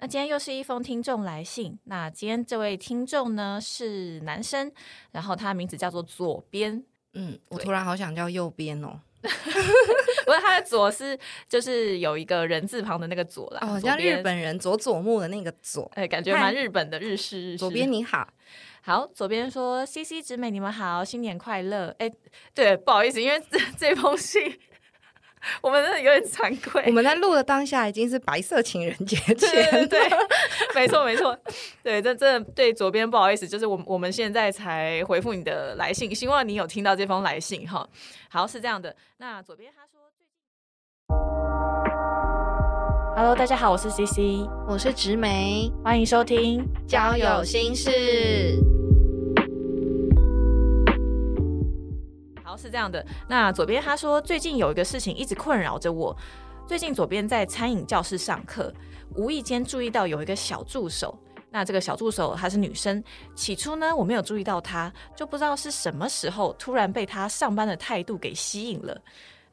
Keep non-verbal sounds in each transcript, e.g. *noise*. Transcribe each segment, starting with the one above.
那今天又是一封听众来信，那今天这位听众呢是男生，然后他名字叫做左边。嗯，我突然好想叫右边哦。*laughs* 不是他的左是就是有一个人字旁的那个左啦，哦，像日本人佐佐木的那个左，哎，感觉蛮日本的日式日式。左边你好，好，左边说 C C 直美你们好，新年快乐。哎，对，不好意思，因为这这封信。*laughs* 我们真的有点惭愧。我们在录的当下已经是白色情人节前，对，*laughs* 没错没错，对，这真的对左边不好意思，就是我我们现在才回复你的来信，希望你有听到这封来信哈。好，是这样的，那左边他说，Hello，大家好，我是 CC，我是植梅，欢迎收听。交友心事。是这样的，那左边他说最近有一个事情一直困扰着我。最近左边在餐饮教室上课，无意间注意到有一个小助手。那这个小助手她是女生，起初呢我没有注意到她，就不知道是什么时候突然被她上班的态度给吸引了。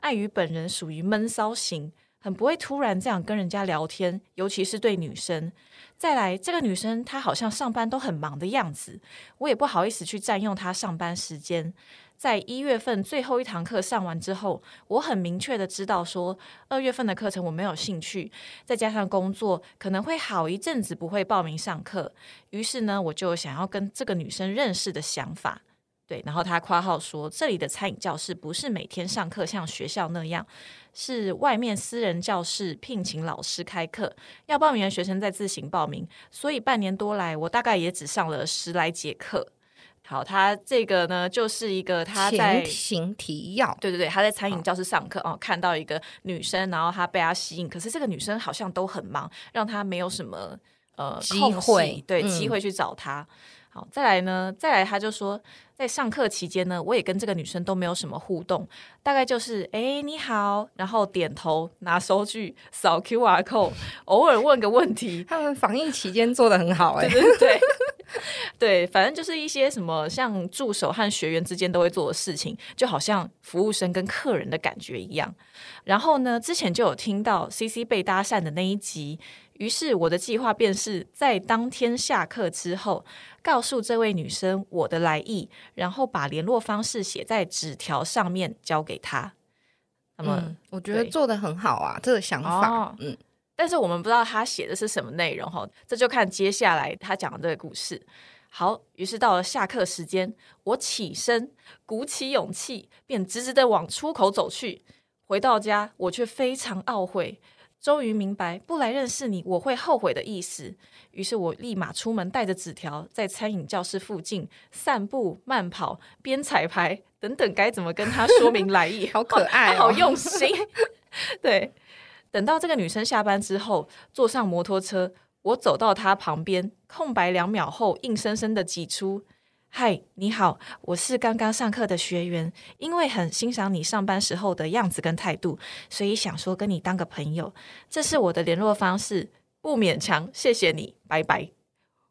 碍于本人属于闷骚型，很不会突然这样跟人家聊天，尤其是对女生。再来，这个女生她好像上班都很忙的样子，我也不好意思去占用她上班时间。在一月份最后一堂课上完之后，我很明确的知道说，二月份的课程我没有兴趣，再加上工作可能会好一阵子不会报名上课，于是呢，我就想要跟这个女生认识的想法。对，然后他夸号说，这里的餐饮教室不是每天上课像学校那样，是外面私人教室聘请老师开课，要报名的学生再自行报名，所以半年多来，我大概也只上了十来节课。好，他这个呢，就是一个他在行提要，对对对，他在餐饮教室上课哦，看到一个女生，然后他被她吸引，可是这个女生好像都很忙，让他没有什么呃机会，对机会去找他。好，再来呢，再来他就说，在上课期间呢，我也跟这个女生都没有什么互动，大概就是哎你好，然后点头，拿收据，扫 Q R code，偶尔问个问题。他们防疫期间做的很好，哎，对对。对，*laughs* 反正就是一些什么像助手和学员之间都会做的事情，就好像服务生跟客人的感觉一样。然后呢，之前就有听到 C C 被搭讪的那一集，于是我的计划便是在当天下课之后，告诉这位女生我的来意，然后把联络方式写在纸条上面交给她。那么，我觉得做的很好啊，这个想法，嗯。但是我们不知道他写的是什么内容哈，这就看接下来他讲的这个故事。好，于是到了下课时间，我起身，鼓起勇气，便直直的往出口走去。回到家，我却非常懊悔，终于明白不来认识你我会后悔的意思。于是我立马出门，带着纸条，在餐饮教室附近散步、慢跑、边彩排等等，该怎么跟他说明来意？*laughs* 好可爱，*laughs* 好用心，对。等到这个女生下班之后，坐上摩托车，我走到她旁边，空白两秒后，硬生生的挤出：“嗨，你好，我是刚刚上课的学员，因为很欣赏你上班时候的样子跟态度，所以想说跟你当个朋友。这是我的联络方式，不勉强，谢谢你，拜拜。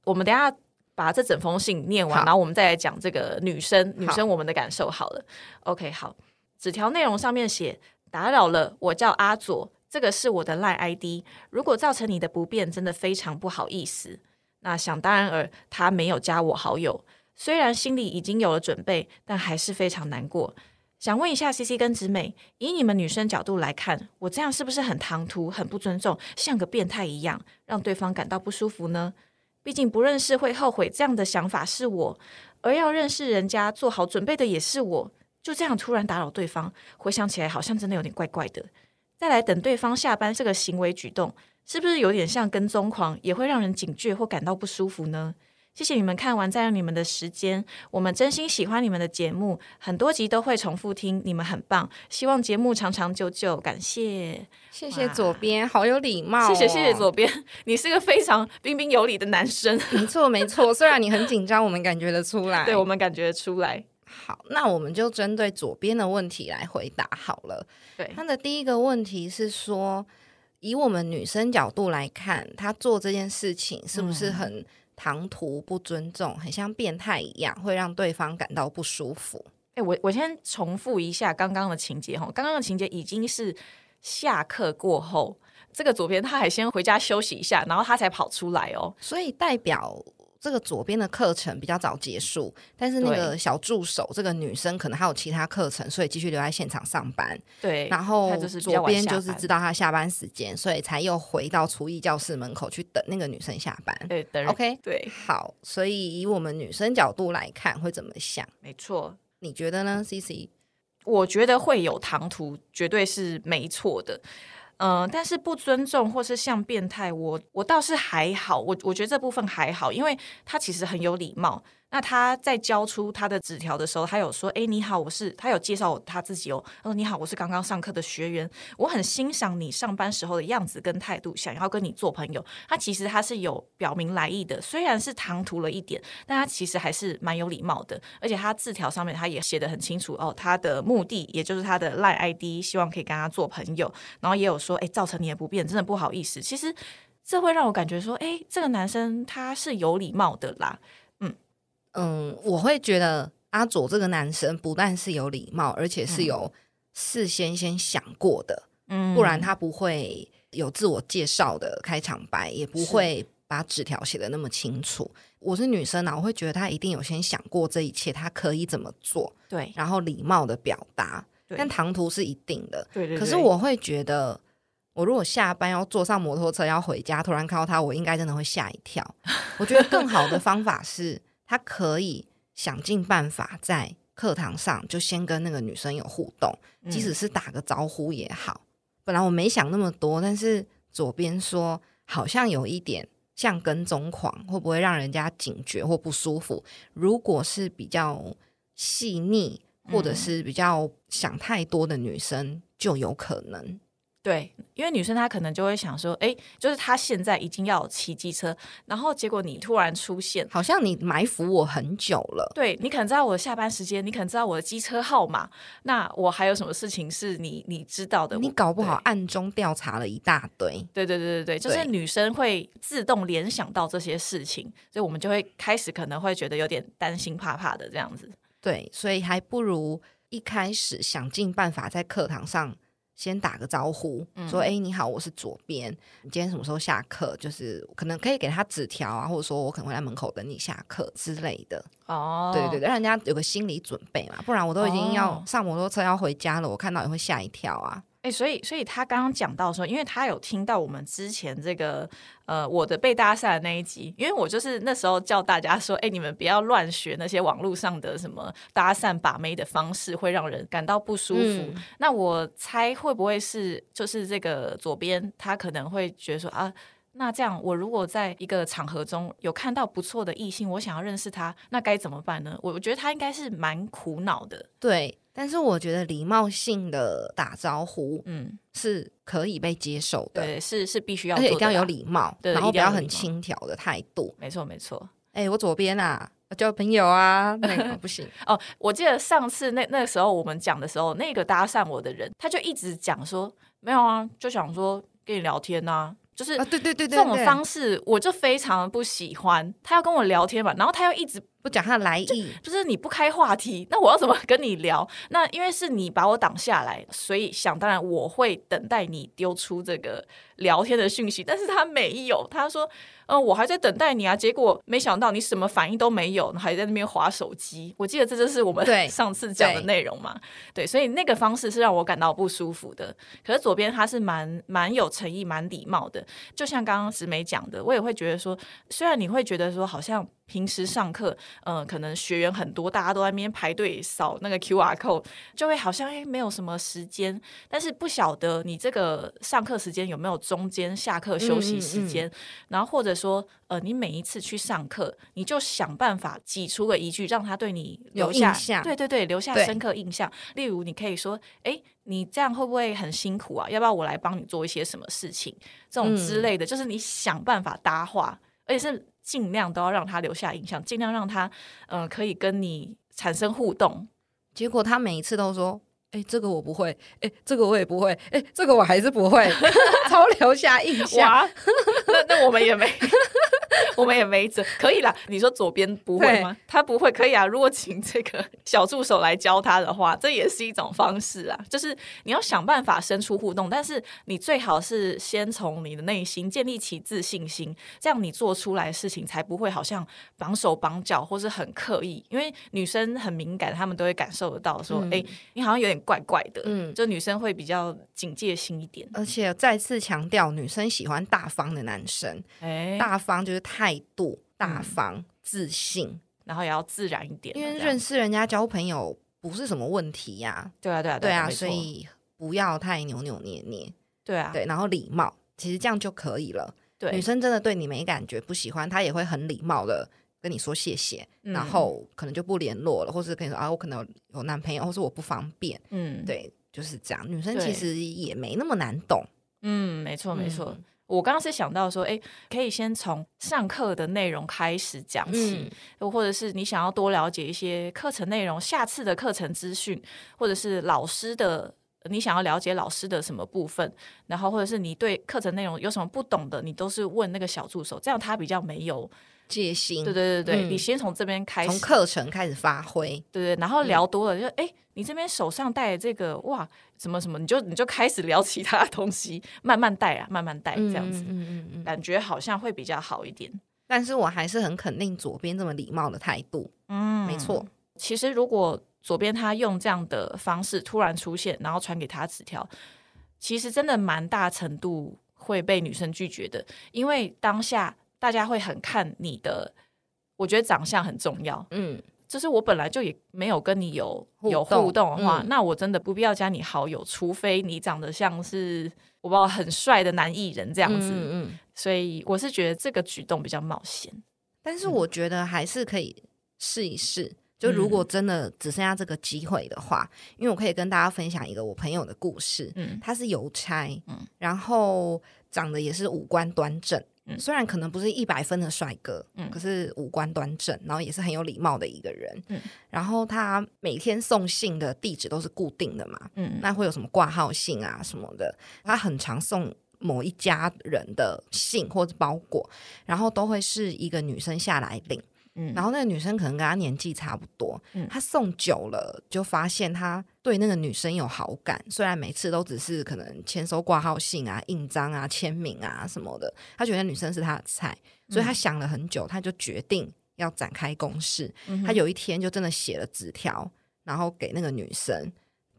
我们等下把这整封信念完，然后我们再来讲这个女生，女生我们的感受好了。OK，好，纸条内容上面写：打扰了，我叫阿左。”这个是我的赖 ID，如果造成你的不便，真的非常不好意思。那想当然尔，他没有加我好友，虽然心里已经有了准备，但还是非常难过。想问一下 C C 跟直美，以你们女生角度来看，我这样是不是很唐突、很不尊重，像个变态一样，让对方感到不舒服呢？毕竟不认识会后悔，这样的想法是我，而要认识人家、做好准备的也是我。就这样突然打扰对方，回想起来好像真的有点怪怪的。再来等对方下班，这个行为举动是不是有点像跟踪狂，也会让人警觉或感到不舒服呢？谢谢你们看完再用你们的时间，我们真心喜欢你们的节目，很多集都会重复听，你们很棒，希望节目长长久久，感谢谢谢左边，好有礼貌，谢谢谢谢左边，你是个非常彬彬有礼的男生，没错没错，虽然你很紧张，我们感觉得出来，*laughs* 对我们感觉得出来。好，那我们就针对左边的问题来回答好了。对，他的第一个问题是说，以我们女生角度来看，他做这件事情是不是很唐突、不尊重，很像变态一样，会让对方感到不舒服？哎，我我先重复一下刚刚的情节哈，刚刚的情节已经是下课过后。这个左边他还先回家休息一下，然后他才跑出来哦。所以代表这个左边的课程比较早结束，但是那个小助手这个女生可能还有其他课程，所以继续留在现场上班。对，然后左边就是知道她下班时间，所以才又回到厨艺教室门口去等那个女生下班。对等人 OK，对，好，所以以我们女生角度来看，会怎么想？没错。你觉得呢？C C，我觉得会有唐突，绝对是没错的。嗯、但是不尊重或是像变态，我我倒是还好，我我觉得这部分还好，因为他其实很有礼貌。那他在交出他的纸条的时候，他有说：“哎，你好，我是……他有介绍他自己哦。他说：‘你好，我是刚刚上课的学员，我很欣赏你上班时候的样子跟态度，想要跟你做朋友。’他其实他是有表明来意的，虽然是唐突了一点，但他其实还是蛮有礼貌的。而且他字条上面他也写的很清楚哦，他的目的也就是他的赖 ID，希望可以跟他做朋友。然后也有说：‘哎，造成你的不便，真的不好意思。’其实这会让我感觉说：‘哎，这个男生他是有礼貌的啦。’嗯，我会觉得阿佐这个男生不但是有礼貌，而且是有事先先想过的，嗯不然他不会有自我介绍的开场白，也不会把纸条写的那么清楚。我是女生啊，我会觉得他一定有先想过这一切，他可以怎么做，对然后礼貌的表达。但唐突是一定的，对对，可是我会觉得，我如果下班要坐上摩托车要回家，突然看到他，我应该真的会吓一跳。我觉得更好的方法是，他可以想尽办法在课堂上就先跟那个女生有互动，即使是打个招呼也好。本来我没想那么多，但是左边说好像有一点像跟踪狂，会不会让人家警觉或不舒服？如果是比较细腻或者是比较想太多的女生，就有可能。对，因为女生她可能就会想说，哎，就是她现在已经要骑机车，然后结果你突然出现，好像你埋伏我很久了，对你可能知道我的下班时间，你可能知道我的机车号码，那我还有什么事情是你你知道的？你搞不好暗中调查了一大堆。对对对对对，就是女生会自动联想到这些事情，所以我们就会开始可能会觉得有点担心怕怕的这样子。对，所以还不如一开始想尽办法在课堂上先打个招呼，说：“哎、你好，我是左边，你今天什么时候下课？就是可能可以给他纸条啊，或者说我可能会在门口等你下课之类的。哦对对对，让人家有个心理准备嘛，不然我都已经要哦上摩托车要回家了，我看到也会吓一跳啊。哎、所以所以他刚刚讲到说，因为他有听到我们之前这个呃我的被搭讪的那一集，因为我就是那时候叫大家说，哎、你们不要乱学那些网络上的什么搭讪把妹的方式，会让人感到不舒服。嗯那我猜会不会是就是这个左边他可能会觉得说啊。那这样，我如果在一个场合中有看到不错的异性，我想要认识他，那该怎么办呢？我我觉得他应该是蛮苦恼的。对，但是我觉得礼貌性的打招呼嗯，是可以被接受的，对，是是必须要而且一定要有礼貌，对然后不要很轻佻的态度。没错没错。哎、我左边啊，交朋友啊，*laughs* 那个不行。哦，我记得上次那那时候我们讲的时候，那个搭讪我的人，他就一直讲说没有啊，就想说跟你聊天呐、就是啊，对对对对，这种方式，我就非常不喜欢。他要跟我聊天嘛，然后他又一直不讲他的来意，就是你不开话题，那我要怎么跟你聊？*laughs* 那因为是你把我挡下来，所以想当然我会等待你丢出这个聊天的讯息，但是他没有，他说，嗯、我还在等待你啊，结果没想到你什么反应都没有，还在那边划手机。我记得这就是我们 *laughs* 上次讲的内容嘛，对，所以那个方式是让我感到不舒服的。可是左边他是蛮蛮有诚意、蛮礼貌的，就像刚刚石梅讲的，我也会觉得说，虽然你会觉得说好像平时上课，嗯、可能学员很多，大家都在那边排队扫那个 QR code，就会好像哎没有什么时间，但是不晓得你这个上课时间有没有中间下课休息时间，然后或者说呃你每一次去上课，你就想办法挤出个一句，让他对你留下对对对，留下深刻印象。例如你可以说，哎。你这样会不会很辛苦啊？要不要我来帮你做一些什么事情？这种之类的，就是你想办法搭话，而且是尽量都要让他留下印象，尽量让他嗯、呃可以跟你产生互动。结果他每一次都说：“哎、这个我不会，哎、这个我也不会，哎、这个我还是不会。*laughs* ”超留下印象。哇，那那我们也没 *laughs* 我们也没辙，可以啦。你说左边不会吗？他不会，可以啊。如果请这个小助手来教他的话，这也是一种方式啊。就是你要想办法生出互动，但是你最好是先从你的内心建立起自信心，这样你做出来的事情才不会好像绑手绑脚或是很刻意。因为女生很敏感，她们都会感受得到，说哎，你好像有点怪怪的。嗯，就女生会比较警戒心一点。而且再次强调，女生喜欢大方的男生。哎，大方就是态度。大方、自信，然后也要自然一点，因为认识人家、交朋友不是什么问题呀。对啊，对啊，对啊，所以不要太扭扭捏捏。对啊，对，然后礼貌，其实这样就可以了。对，女生真的对你没感觉、不喜欢，她也会很礼貌的跟你说谢谢，然后可能就不联络了，或是跟你说啊，我可能有男朋友，或是我不方便。嗯，对，就是这样。女生其实也没那么难懂。嗯，没错，没错。我刚刚是想到说，哎，可以先从上课的内容开始讲起，或者是你想要多了解一些课程内容，下次的课程资讯，或者是老师的，你想要了解老师的什么部分，然后或者是你对课程内容有什么不懂的，你都是问那个小助手，这样他比较没有。戒心，对对对对，你先从这边开始，从课程开始发挥，对对，然后聊多了就哎，你这边手上带的这个哇，什么什么，你就你就开始聊其他东西，慢慢带啊，慢慢带这样子，嗯嗯嗯，感觉好像会比较好一点。但是我还是很肯定左边这么礼貌的态度，嗯，没错。其实如果左边他用这样的方式突然出现，然后传给他纸条，其实真的蛮大程度会被女生拒绝的，因为当下。大家会很看你的，我觉得长相很重要。嗯，就是我本来就也没有跟你有有互动的话，那我真的不必要加你好友，除非你长得像是我不知道很帅的男艺人这样子。嗯嗯，所以我是觉得这个举动比较冒险，但是我觉得还是可以试一试。就如果真的只剩下这个机会的话，因为我可以跟大家分享一个我朋友的故事。嗯，他是邮差，嗯，然后长得也是五官端正。嗯虽然可能不是一百分的帅哥，嗯，可是五官端正，然后也是很有礼貌的一个人，嗯，然后他每天送信的地址都是固定的嘛，嗯，那会有什么挂号信啊什么的，他很常送某一家人的信或者包裹，然后都会是一个女生下来领。嗯，然后那个女生可能跟她年纪差不多，嗯，他送久了就发现他对那个女生有好感，虽然每次都只是可能签收挂号信啊、印章啊、签名啊什么的，她觉得女生是她的菜，所以他想了很久，他就决定要展开攻势。他有一天就真的写了纸条，然后给那个女生，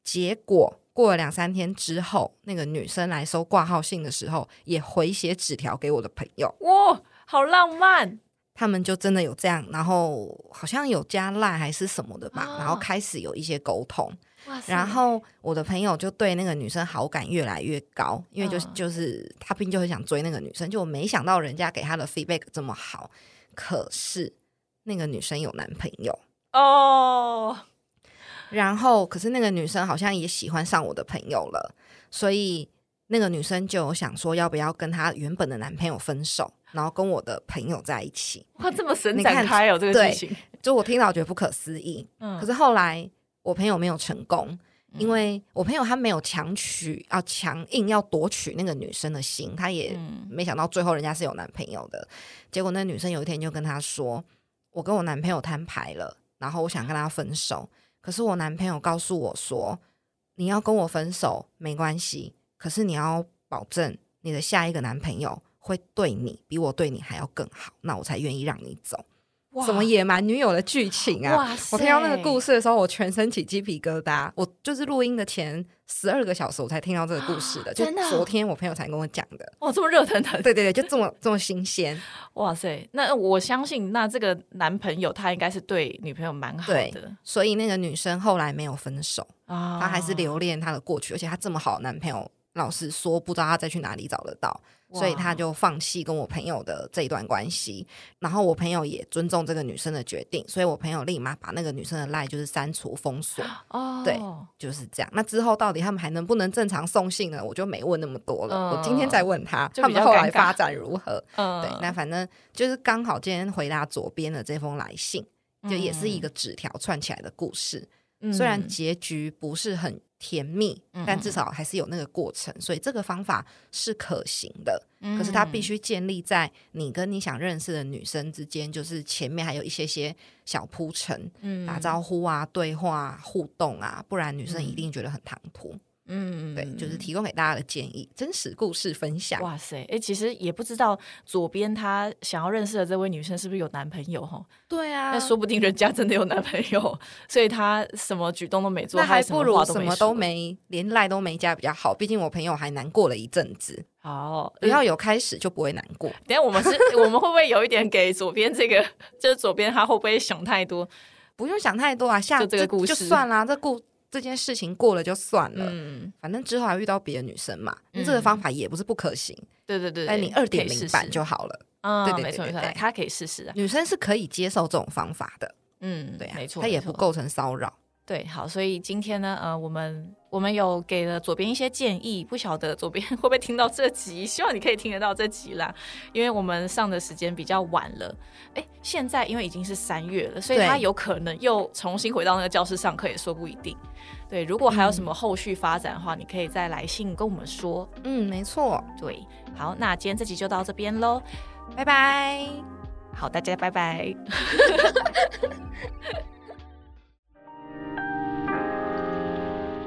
结果过了两三天之后，那个女生来收挂号信的时候，也回写纸条给我的朋友。哇，好浪漫！他们就真的有这样，然后好像有加赖还是什么的吧，然后开始有一些沟通。然后我的朋友就对那个女生好感越来越高，因为就是就是他并就很想追那个女生，就我没想到人家给他的 feedback 这么好。可是那个女生有男朋友哦，然后可是那个女生好像也喜欢上我的朋友了，所以那个女生就有想说要不要跟她原本的男朋友分手。然后跟我的朋友在一起，哇，这么神展开哦，这个剧情，就我听到觉得不可思议。嗯，可是后来我朋友没有成功，因为我朋友他没有强取啊，强硬要夺取那个女生的心，他也没想到最后人家是有男朋友的。结果那女生有一天就跟他说：“我跟我男朋友摊牌了，然后我想跟他分手。可是我男朋友告诉我说，你要跟我分手没关系，可是你要保证你的下一个男朋友。”会对你比我对你还要更好，那我才愿意让你走。什么野蛮女友的剧情啊！我听到那个故事的时候，我全身起鸡皮疙瘩。我就是录音的前十二个小时，我才听到这个故事的。就昨天我朋友才跟我讲的。哇，这么热腾腾！对对对，就这么这么新鲜。哇塞！那我相信，那这个男朋友他应该是对女朋友蛮好的。所以那个女生后来没有分手啊，她还是留恋她的过去，而且她这么好的男朋友，老实说，不知道他再去哪里找得到。所以他就放弃跟我朋友的这一段关系，然后我朋友也尊重这个女生的决定，所以我朋友立马把那个女生的赖就是删除封锁。哦，对，就是这样。那之后到底他们还能不能正常送信呢？我就没问那么多了。我今天再问他，他们后来发展如何？对，那反正就是刚好今天回答左边的这封来信，就也是一个纸条串起来的故事。虽然嗯结局不是很甜蜜，嗯但至少还是有那个过程，所以这个方法是可行的。可是它必须建立在你跟你想认识的女生之间，就是前面还有一些些小铺陈，嗯打招呼啊、对话、啊、互动啊，不然女生一定觉得很唐突。嗯对，就是提供给大家的建议，真实故事分享。哇塞，哎、其实也不知道左边他想要认识的这位女生是不是有男朋友哈？对啊那说不定人家真的有男朋友，*laughs* 所以他什么举动都没做，那还不如什么都没连赖都没加比较好。毕竟我朋友还难过了一阵子，好。只要有开始就不会难过。等下我们是，*laughs* 我们会不会有一点给左边这个，就是左边他会不会想太多？不用想太多啊，下就这个故事就事算啦，这故这件事情过了就算了。嗯，反正之后还遇到别的女生嘛，这个方法也不是不可行，对对对，哎你二点零版就好了。嗯，对对没错没错对他可以试试啊。女生是可以接受这种方法的，嗯，对啊，没错，没错它也不构成骚扰。对，好，所以今天呢，呃，我们我们有给了左边一些建议，不晓得左边 *laughs* 会不会听到这集，希望你可以听得到这集啦，因为我们上的时间比较晚了，哎，现在因为已经是三月了，所以他有可能又重新回到那个教室上课，也说不一定。对，如果还有什么后续发展的话，你可以再来信跟我们说。嗯，没错。对，好，那今天这集就到这边喽，拜拜。好，大家拜拜。*laughs*